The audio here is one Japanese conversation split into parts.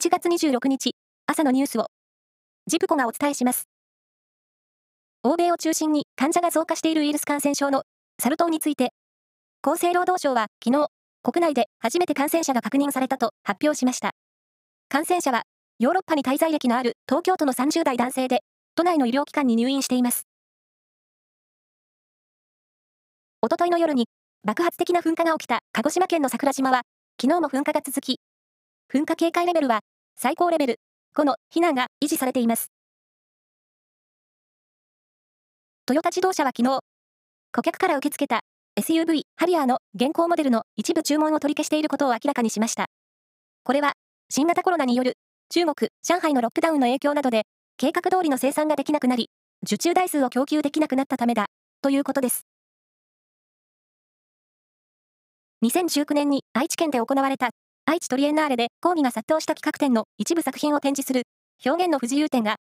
7月26日、朝のニュースを、ジプコがお伝えします。欧米を中心に患者が増加しているウイルス感染症のサル痘について、厚生労働省は昨日、国内で初めて感染者が確認されたと発表しました。感染者は、ヨーロッパに滞在歴のある東京都の30代男性で、都内の医療機関に入院しています。おとといの夜に爆発的な噴火が起きた鹿児島県の桜島は、昨日も噴火が続き、噴火警戒レベルは最高レベル5の避難が維持されています。トヨタ自動車は昨日、顧客から受け付けた SUV ハリアーの現行モデルの一部注文を取り消していることを明らかにしました。これは、新型コロナによる中国、上海のロックダウンの影響などで、計画通りの生産ができなくなり、受注台数を供給できなくなったためだ、ということです。2019年に愛知県で行われた愛知トリエンナーレで抗議が殺到した企画展の一部作品を展示する表現の不自由展が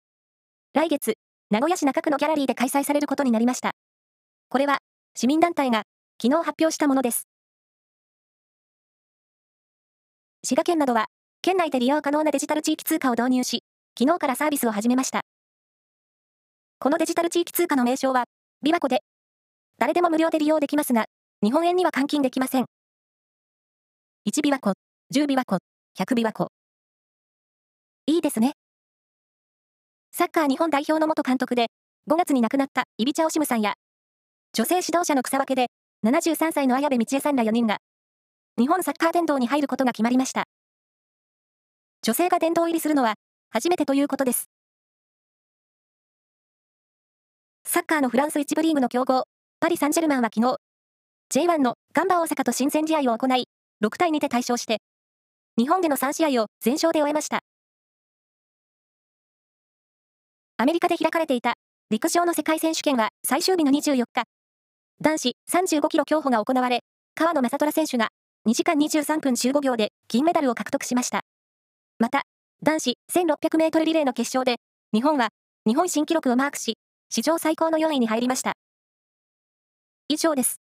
来月、名古屋市中区のギャラリーで開催されることになりました。これは市民団体が昨日発表したものです。滋賀県などは県内で利用可能なデジタル地域通貨を導入し、昨日からサービスを始めました。このデジタル地域通貨の名称は、琵琶湖で、誰でも無料で利用できますが、日本円には換金できません。1琵琶湖、10琵琶湖、100琵琶湖。いいですね。サッカー日本代表の元監督で、5月に亡くなったイビチャオシムさんや、女性指導者の草分けで、73歳の綾部道恵さんら4人が、日本サッカー殿堂に入ることが決まりました。女性が殿堂入りするのは、初めてということです。サッカーのフランス1部リーグの強豪、パリ・サンジェルマンは昨日、J1 のガンバ大阪と親善試合を行い、6対2で大勝して、日本での3試合を全勝で終えました。アメリカで開かれていた陸上の世界選手権は最終日の24日、男子35キロ競歩が行われ、川野正虎選手が2時間23分15秒で金メダルを獲得しました。また、男子1600メートルリレーの決勝で、日本は日本新記録をマークし、史上最高の4位に入りました。以上です。